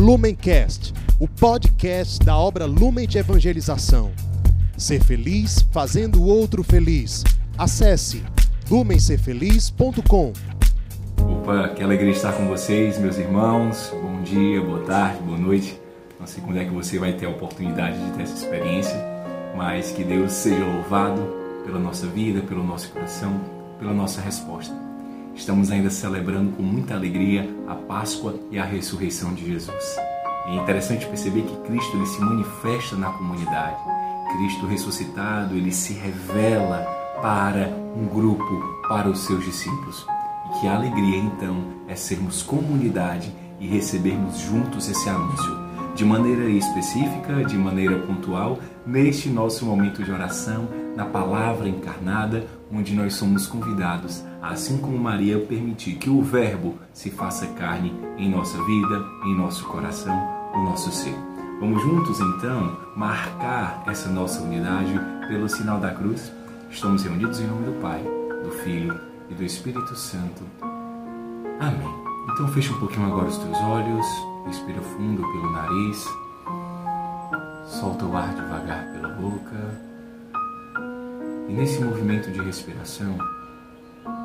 Lumencast, o podcast da obra Lumen de Evangelização. Ser feliz fazendo o outro feliz. Acesse lumencerfeliz.com. Opa, que alegria estar com vocês, meus irmãos. Bom dia, boa tarde, boa noite. Não sei quando é que você vai ter a oportunidade de ter essa experiência, mas que Deus seja louvado pela nossa vida, pelo nosso coração, pela nossa resposta. Estamos ainda celebrando com muita alegria a Páscoa e a ressurreição de Jesus. É interessante perceber que Cristo ele se manifesta na comunidade. Cristo ressuscitado, ele se revela para um grupo, para os seus discípulos. E que alegria então é sermos comunidade e recebermos juntos esse anúncio, de maneira específica, de maneira pontual, neste nosso momento de oração, na palavra encarnada, onde nós somos convidados, assim como Maria, permitir que o Verbo se faça carne em nossa vida, em nosso coração, no nosso ser. Vamos juntos então marcar essa nossa unidade pelo sinal da cruz. Estamos reunidos em nome do Pai, do Filho e do Espírito Santo. Amém. Então fecha um pouquinho agora os teus olhos, respira fundo pelo nariz, solta o ar devagar pela boca. E nesse movimento de respiração,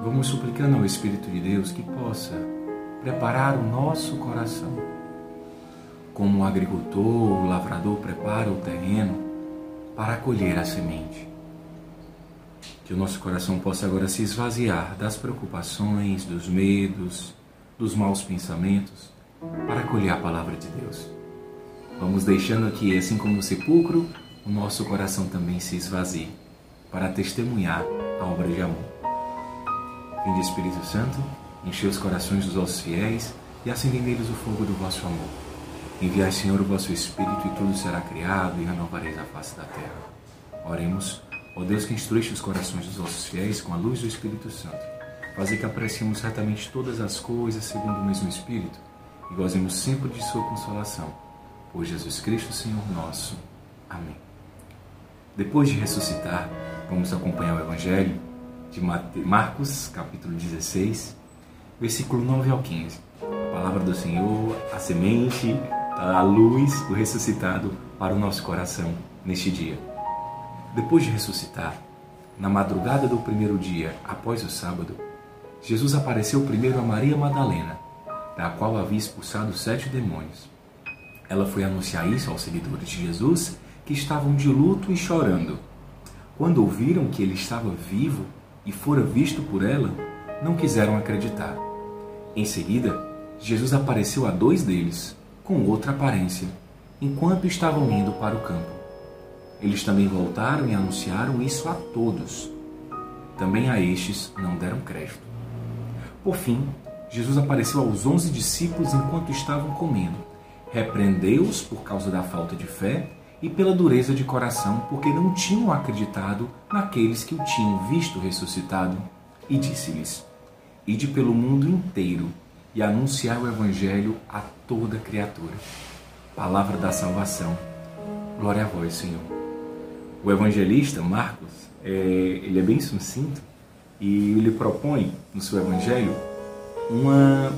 vamos suplicando ao Espírito de Deus que possa preparar o nosso coração. Como o agricultor, o lavrador prepara o terreno para acolher a semente. Que o nosso coração possa agora se esvaziar das preocupações, dos medos, dos maus pensamentos, para acolher a palavra de Deus. Vamos deixando aqui, assim como o sepulcro, o nosso coração também se esvazie, para testemunhar a obra de amor. Vinde Espírito Santo, enchei os corações dos vossos fiéis e acendei neles o fogo do vosso amor. Enviai, Senhor, o vosso Espírito e tudo será criado e renovareis a face da terra. Oremos Ó Deus que instruíste os corações dos vossos fiéis com a luz do Espírito Santo, fazer que apreciemos certamente todas as coisas segundo o mesmo Espírito e gozemos sempre de sua consolação. Por Jesus Cristo, Senhor nosso. Amém. Depois de ressuscitar, vamos acompanhar o Evangelho de Marcos, capítulo 16, versículo 9 ao 15. A palavra do Senhor, a semente, a luz do ressuscitado para o nosso coração neste dia. Depois de ressuscitar, na madrugada do primeiro dia após o sábado, Jesus apareceu primeiro a Maria Madalena, da qual havia expulsado sete demônios. Ela foi anunciar isso aos seguidores de Jesus, que estavam de luto e chorando. Quando ouviram que ele estava vivo e fora visto por ela, não quiseram acreditar. Em seguida, Jesus apareceu a dois deles, com outra aparência, enquanto estavam indo para o campo. Eles também voltaram e anunciaram isso a todos. Também a estes não deram crédito. Por fim, Jesus apareceu aos onze discípulos enquanto estavam comendo. Repreendeu-os por causa da falta de fé e pela dureza de coração, porque não tinham acreditado naqueles que o tinham visto ressuscitado. E disse-lhes: Ide pelo mundo inteiro e anunciar o Evangelho a toda criatura. Palavra da salvação. Glória a vós, Senhor o evangelista Marcos, é, ele é bem sucinto e ele propõe no seu evangelho uma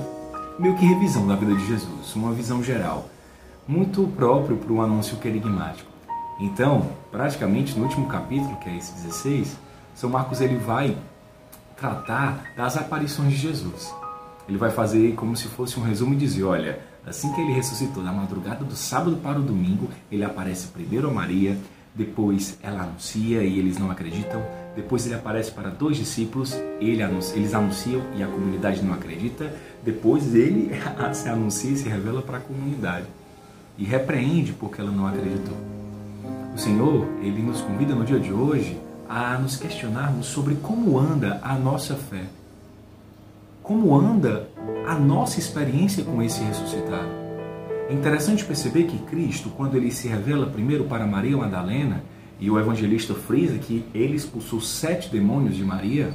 meio que revisão da vida de Jesus, uma visão geral, muito próprio para um anúncio querigmático. Então, praticamente no último capítulo, que é esse 16, São Marcos ele vai tratar das aparições de Jesus. Ele vai fazer como se fosse um resumo e dizer, olha, assim que ele ressuscitou, na madrugada do sábado para o domingo, ele aparece primeiro a Maria, depois ela anuncia e eles não acreditam. Depois ele aparece para dois discípulos, ele anuncia, eles anunciam e a comunidade não acredita. Depois ele se anuncia e se revela para a comunidade e repreende porque ela não acreditou. O Senhor, ele nos convida no dia de hoje a nos questionarmos sobre como anda a nossa fé. Como anda a nossa experiência com esse ressuscitado. É interessante perceber que Cristo, quando ele se revela primeiro para Maria Madalena, e o evangelista frisa que ele expulsou sete demônios de Maria,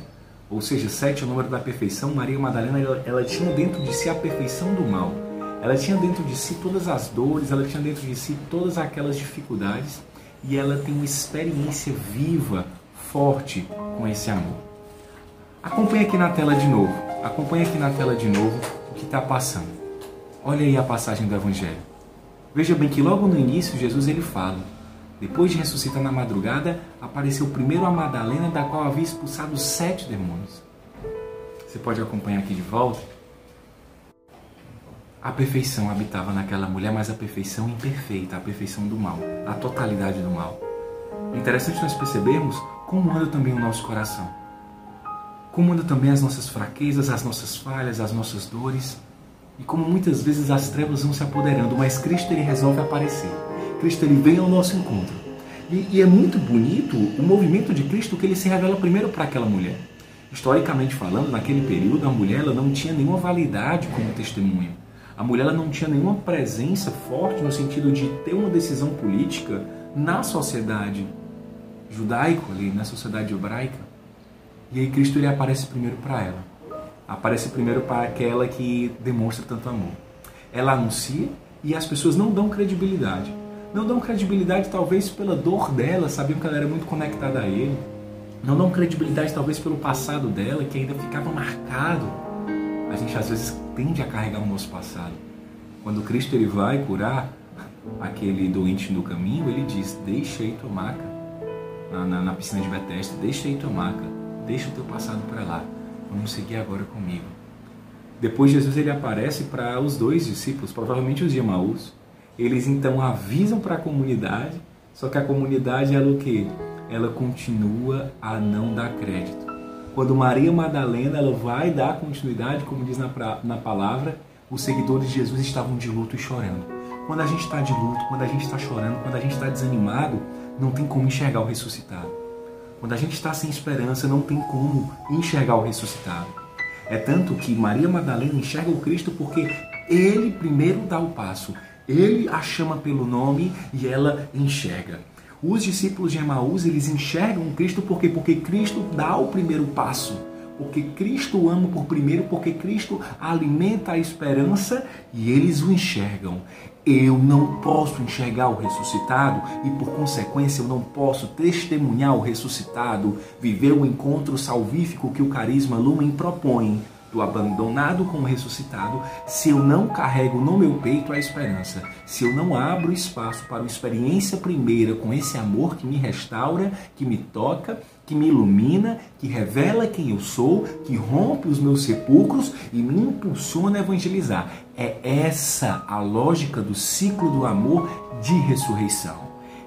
ou seja, sete é o número da perfeição, Maria Madalena ela, ela tinha dentro de si a perfeição do mal. Ela tinha dentro de si todas as dores, ela tinha dentro de si todas aquelas dificuldades e ela tem uma experiência viva, forte com esse amor. Acompanhe aqui na tela de novo. Acompanhe aqui na tela de novo o que está passando. Olha aí a passagem do Evangelho. Veja bem que logo no início Jesus ele fala: depois de ressuscitar na madrugada, apareceu primeiro a Madalena, da qual havia expulsado sete demônios. Você pode acompanhar aqui de volta. A perfeição habitava naquela mulher, mas a perfeição imperfeita, a perfeição do mal, a totalidade do mal. É interessante nós percebermos como anda também o nosso coração. Como anda também as nossas fraquezas, as nossas falhas, as nossas dores. E como muitas vezes as trevas vão se apoderando, mas Cristo ele resolve aparecer. Cristo ele vem ao nosso encontro. E, e é muito bonito o movimento de Cristo que ele se revela primeiro para aquela mulher. Historicamente falando, naquele período, a mulher ela não tinha nenhuma validade como testemunha. A mulher ela não tinha nenhuma presença forte no sentido de ter uma decisão política na sociedade judaica, ali, na sociedade hebraica. E aí Cristo ele aparece primeiro para ela. Aparece primeiro para aquela que demonstra tanto amor. Ela anuncia e as pessoas não dão credibilidade. Não dão credibilidade talvez pela dor dela, sabiam que ela era muito conectada a ele. Não dão credibilidade talvez pelo passado dela, que ainda ficava marcado a gente às vezes tende a carregar o nosso passado. Quando Cristo ele vai curar aquele doente no caminho, ele diz: Deixa aí tua maca na, na, na piscina de Betesda, deixa aí tua maca, deixa o teu passado para lá, vamos seguir agora comigo. Depois Jesus ele aparece para os dois discípulos, provavelmente os de Emaús. Eles então avisam para a comunidade, só que a comunidade ela o que? Ela continua a não dar crédito. Quando Maria Madalena ela vai dar continuidade, como diz na, na palavra, os seguidores de Jesus estavam de luto e chorando. Quando a gente está de luto, quando a gente está chorando, quando a gente está desanimado, não tem como enxergar o ressuscitado. Quando a gente está sem esperança, não tem como enxergar o ressuscitado. É tanto que Maria Madalena enxerga o Cristo porque ele primeiro dá o passo, ele a chama pelo nome e ela enxerga. Os discípulos de Emaús, eles enxergam Cristo porque porque Cristo dá o primeiro passo. Porque Cristo ama por primeiro, porque Cristo alimenta a esperança e eles o enxergam. Eu não posso enxergar o ressuscitado e, por consequência, eu não posso testemunhar o ressuscitado, viver o encontro salvífico que o carisma Lumen propõe do abandonado com o ressuscitado, se eu não carrego no meu peito a esperança, se eu não abro espaço para uma experiência primeira com esse amor que me restaura, que me toca, que me ilumina, que revela quem eu sou, que rompe os meus sepulcros e me impulsiona a evangelizar. É essa a lógica do ciclo do amor de ressurreição.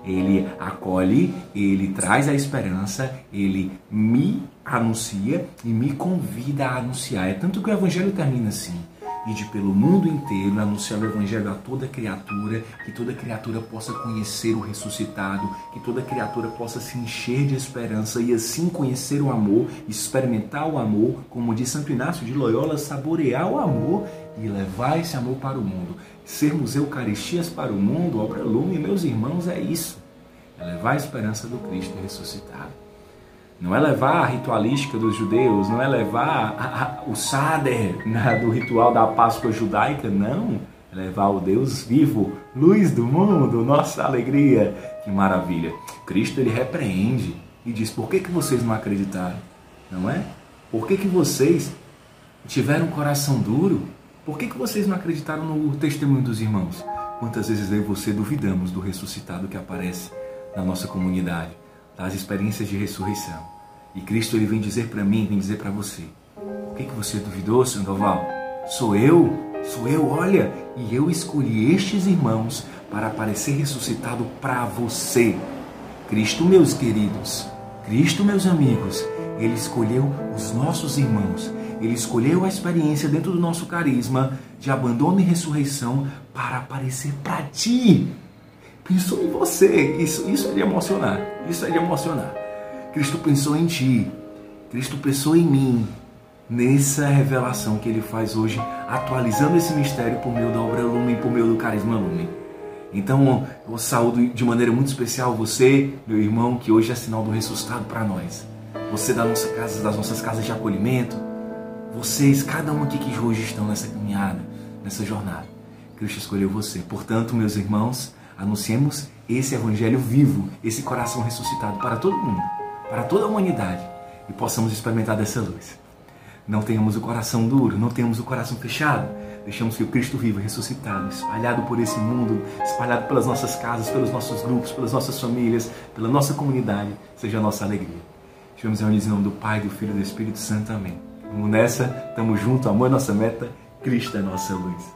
Ele acolhe, ele traz a esperança, ele me anuncia e me convida a anunciar. É tanto que o evangelho termina assim: ide pelo mundo inteiro, anunciar o evangelho a toda criatura, que toda criatura possa conhecer o ressuscitado, que toda criatura possa se encher de esperança e assim conhecer o amor, experimentar o amor, como diz Santo Inácio de Loyola, saborear o amor e levar esse amor para o mundo. Sermos Eucaristias para o mundo, obra lume, meus irmãos, é isso. É levar a esperança do Cristo ressuscitado. Não é levar a ritualística dos judeus, não é levar a, a, o Sader né, do ritual da Páscoa judaica, não. É levar o Deus vivo, luz do mundo, nossa alegria. Que maravilha. Cristo ele repreende e diz: por que, que vocês não acreditaram? Não é? Por que, que vocês tiveram um coração duro? Por que, que vocês não acreditaram no testemunho dos irmãos? Quantas vezes eu e você duvidamos do ressuscitado que aparece na nossa comunidade, das experiências de ressurreição? E Cristo ele vem dizer para mim, vem dizer para você: Por que, que você duvidou, Sandoval? Sou eu, sou eu, olha, e eu escolhi estes irmãos para aparecer ressuscitado para você. Cristo, meus queridos, Cristo, meus amigos, ele escolheu os nossos irmãos ele escolheu a experiência dentro do nosso carisma de abandono e ressurreição para aparecer para ti. Pensou em você. Isso, isso é de emocionar. Isso é de emocionar. Cristo pensou em ti. Cristo pensou em mim. Nessa revelação que ele faz hoje, atualizando esse mistério por meio da obra Lumen, por meio do carisma Lumen. Então, eu saúdo de maneira muito especial você, meu irmão, que hoje é sinal do ressuscitado para nós. Você da nossa casa, das nossas casas de acolhimento, vocês, cada um aqui que hoje estão nessa caminhada, nessa jornada, Cristo escolheu você. Portanto, meus irmãos, anunciemos esse evangelho vivo, esse coração ressuscitado para todo mundo, para toda a humanidade e possamos experimentar dessa luz. Não tenhamos o coração duro, não tenhamos o coração fechado, Deixamos que o Cristo vivo, ressuscitado, espalhado por esse mundo, espalhado pelas nossas casas, pelos nossos grupos, pelas nossas famílias, pela nossa comunidade, seja a nossa alegria. Estivemos reunidos em nome do Pai, do Filho e do Espírito Santo. Amém. Vamos nessa, estamos juntos, amor é nossa meta, Cristo é nossa luz.